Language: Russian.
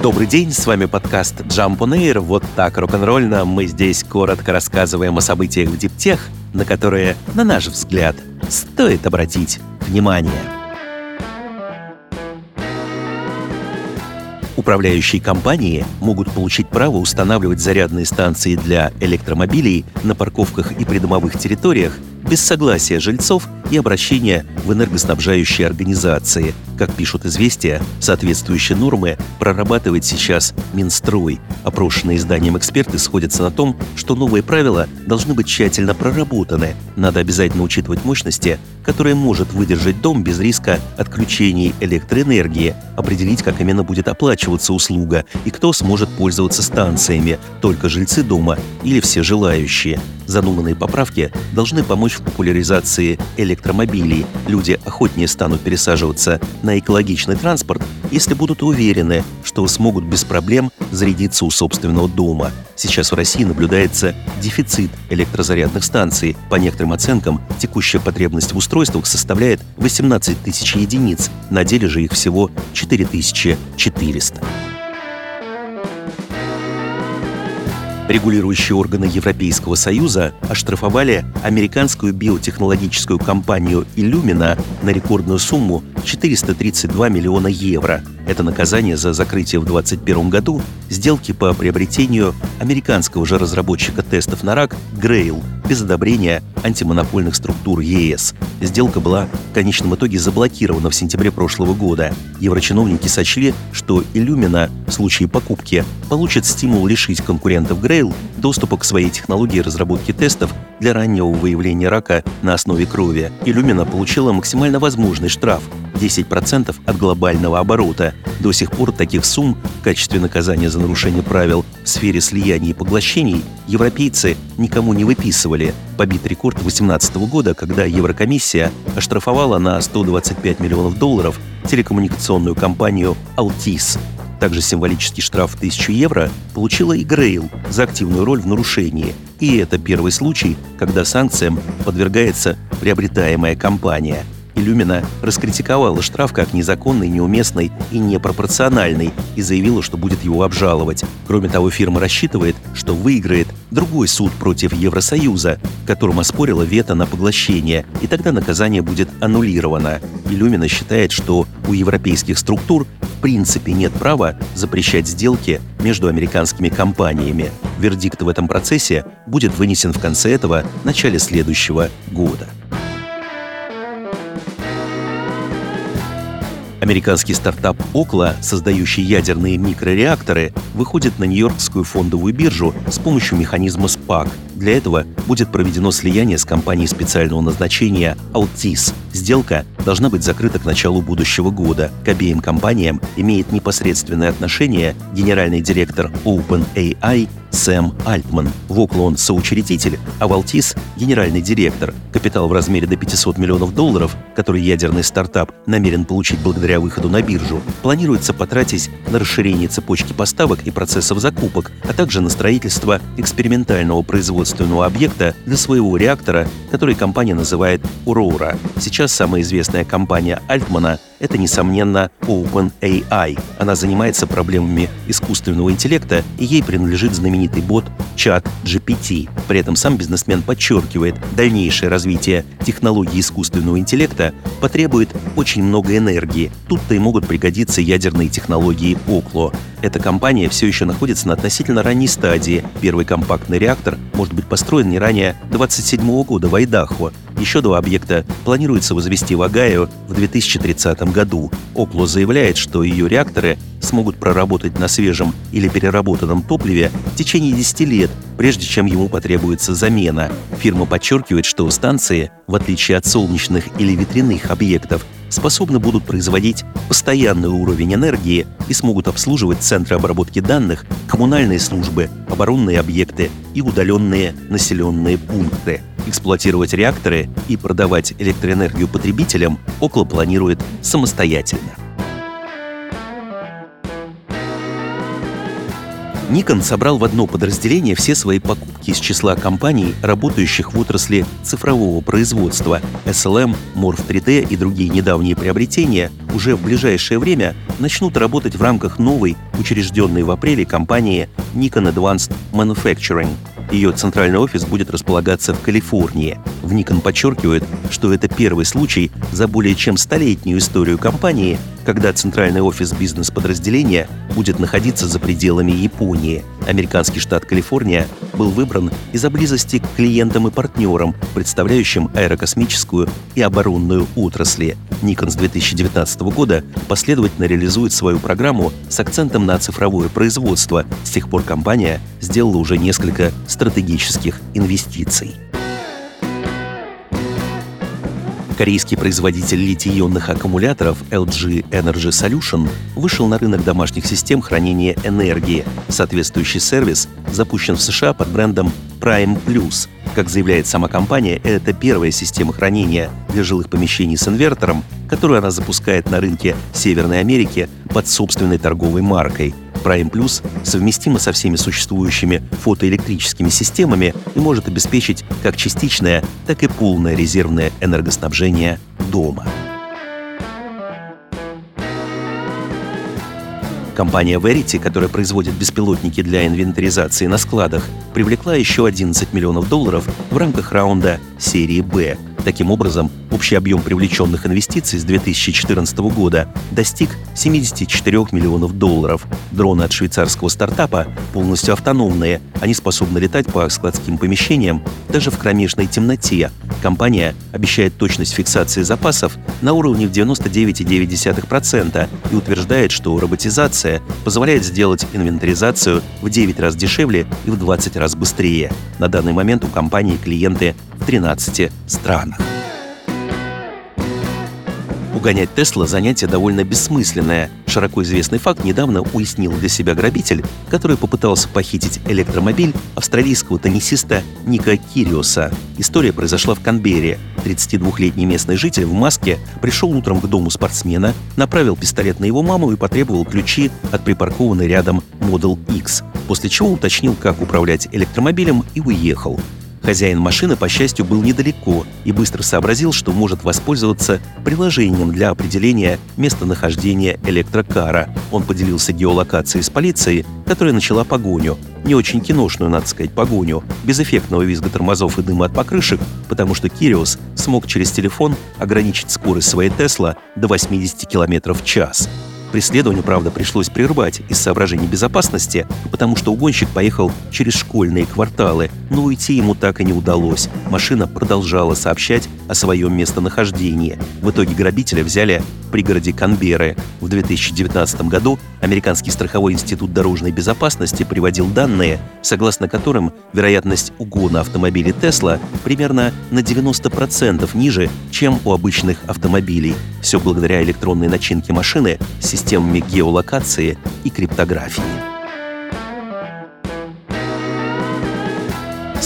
Добрый день, с вами подкаст Jump on Air. Вот так рок-н-ролльно мы здесь коротко рассказываем о событиях в Диптех, на которые, на наш взгляд, стоит обратить внимание. Управляющие компании могут получить право устанавливать зарядные станции для электромобилей на парковках и придомовых территориях без согласия жильцов и обращения в энергоснабжающие организации. Как пишут «Известия», соответствующие нормы прорабатывает сейчас Минстрой. Опрошенные изданием эксперты сходятся на том, что новые правила должны быть тщательно проработаны. Надо обязательно учитывать мощности, которые может выдержать дом без риска отключений электроэнергии, определить, как именно будет оплачиваться услуга и кто сможет пользоваться станциями, только жильцы дома или все желающие. Задуманные поправки должны помочь в популяризации электромобилей. Люди охотнее станут пересаживаться на экологичный транспорт, если будут уверены, что смогут без проблем зарядиться у собственного дома. Сейчас в России наблюдается дефицит электрозарядных станций. По некоторым оценкам, текущая потребность в устройствах составляет 18 тысяч единиц, на деле же их всего 4400. Регулирующие органы Европейского Союза оштрафовали американскую биотехнологическую компанию Illumina на рекордную сумму 432 миллиона евро. Это наказание за закрытие в 2021 году сделки по приобретению американского же разработчика тестов на рак Grail без одобрения антимонопольных структур ЕС. Сделка была в конечном итоге заблокирована в сентябре прошлого года. Еврочиновники сочли, что Illumina в случае покупки получит стимул лишить конкурентов Grail доступа к своей технологии разработки тестов для раннего выявления рака на основе крови. Illumina получила максимально возможный штраф 10% от глобального оборота. До сих пор таких сумм в качестве наказания за нарушение правил в сфере слияний и поглощений европейцы никому не выписывали. Побит рекорд 2018 года, когда Еврокомиссия оштрафовала на 125 миллионов долларов телекоммуникационную компанию Altis. Также символический штраф в 1000 евро получила и Грейл за активную роль в нарушении. И это первый случай, когда санкциям подвергается приобретаемая компания – Илюмина раскритиковала штраф как незаконный, неуместный и непропорциональный и заявила, что будет его обжаловать. Кроме того, фирма рассчитывает, что выиграет другой суд против Евросоюза, которым оспорила вето на поглощение, и тогда наказание будет аннулировано. Илюмина считает, что у европейских структур в принципе нет права запрещать сделки между американскими компаниями. Вердикт в этом процессе будет вынесен в конце этого, начале следующего года. Американский стартап Окла, создающий ядерные микрореакторы, выходит на Нью-Йоркскую фондовую биржу с помощью механизма SPAC. Для этого будет проведено слияние с компанией специального назначения Altis. Сделка должна быть закрыта к началу будущего года. К обеим компаниям имеет непосредственное отношение генеральный директор OpenAI Сэм Альтман. В Окла он соучредитель, а Валтис – генеральный директор. Капитал в размере до 500 миллионов долларов, который ядерный стартап намерен получить благодаря выходу на биржу, планируется потратить на расширение цепочки поставок и процессов закупок, а также на строительство экспериментального производственного объекта для своего реактора, который компания называет «Урора». Сейчас самая известная компания Альтмана – это, несомненно, OpenAI. Она занимается проблемами искусственного интеллекта, и ей принадлежит знаменитый бот чат GPT. При этом сам бизнесмен подчеркивает, дальнейшее развитие технологий искусственного интеллекта потребует очень много энергии. Тут-то и могут пригодиться ядерные технологии Окло. Эта компания все еще находится на относительно ранней стадии. Первый компактный реактор может быть построен не ранее 27 года в Айдахо. Еще два объекта планируется возвести в Огайо в 2030 году. Окло заявляет, что ее реакторы смогут проработать на свежем или переработанном топливе в течение 10 лет, прежде чем ему потребуется замена. Фирма подчеркивает, что станции, в отличие от солнечных или ветряных объектов, способны будут производить постоянный уровень энергии и смогут обслуживать центры обработки данных, коммунальные службы, оборонные объекты и удаленные населенные пункты. Эксплуатировать реакторы и продавать электроэнергию потребителям Окла планирует самостоятельно. Nikon собрал в одно подразделение все свои покупки из числа компаний, работающих в отрасли цифрового производства. SLM, Morph 3D и другие недавние приобретения уже в ближайшее время начнут работать в рамках новой, учрежденной в апреле компании Nikon Advanced Manufacturing – ее центральный офис будет располагаться в Калифорнии. В Nikon подчеркивают, что это первый случай за более чем столетнюю историю компании, когда центральный офис бизнес-подразделения будет находиться за пределами Японии. Американский штат Калифорния был выбран из-за близости к клиентам и партнерам, представляющим аэрокосмическую и оборонную отрасли. Nikon с 2019 года последовательно реализует свою программу с акцентом на цифровое производство. С тех пор компания сделала уже несколько стратегических инвестиций. Корейский производитель литий-ионных аккумуляторов LG Energy Solution вышел на рынок домашних систем хранения энергии. Соответствующий сервис запущен в США под брендом Prime Plus. Как заявляет сама компания, это первая система хранения для жилых помещений с инвертором, которую она запускает на рынке Северной Америки под собственной торговой маркой – Prime Plus совместима со всеми существующими фотоэлектрическими системами и может обеспечить как частичное, так и полное резервное энергоснабжение дома. Компания Verity, которая производит беспилотники для инвентаризации на складах, привлекла еще 11 миллионов долларов в рамках раунда серии «Б», Таким образом, общий объем привлеченных инвестиций с 2014 года достиг 74 миллионов долларов. Дроны от швейцарского стартапа полностью автономные. Они способны летать по складским помещениям даже в кромешной темноте. Компания обещает точность фиксации запасов на уровне в 99,9% и утверждает, что роботизация позволяет сделать инвентаризацию в 9 раз дешевле и в 20 раз быстрее. На данный момент у компании клиенты в 13 странах. Угонять Тесла – занятие довольно бессмысленное. Широко известный факт недавно уяснил для себя грабитель, который попытался похитить электромобиль австралийского теннисиста Ника Кириоса. История произошла в Канберре. 32-летний местный житель в маске пришел утром к дому спортсмена, направил пистолет на его маму и потребовал ключи от припаркованной рядом Model X, после чего уточнил, как управлять электромобилем и уехал. Хозяин машины, по счастью, был недалеко и быстро сообразил, что может воспользоваться приложением для определения местонахождения электрокара. Он поделился геолокацией с полицией, которая начала погоню. Не очень киношную, надо сказать, погоню. Без эффектного визга тормозов и дыма от покрышек, потому что Кириус смог через телефон ограничить скорость своей Тесла до 80 км в час. Преследованию, правда, пришлось прервать из соображений безопасности, потому что угонщик поехал через школьные кварталы, но уйти ему так и не удалось. Машина продолжала сообщать о своем местонахождении. В итоге грабителя взяли в пригороде Канберы. В 2019 году Американский страховой институт дорожной безопасности приводил данные, согласно которым вероятность угона автомобиля Тесла примерно на 90% ниже, чем у обычных автомобилей. Все благодаря электронной начинке машины системами геолокации и криптографии.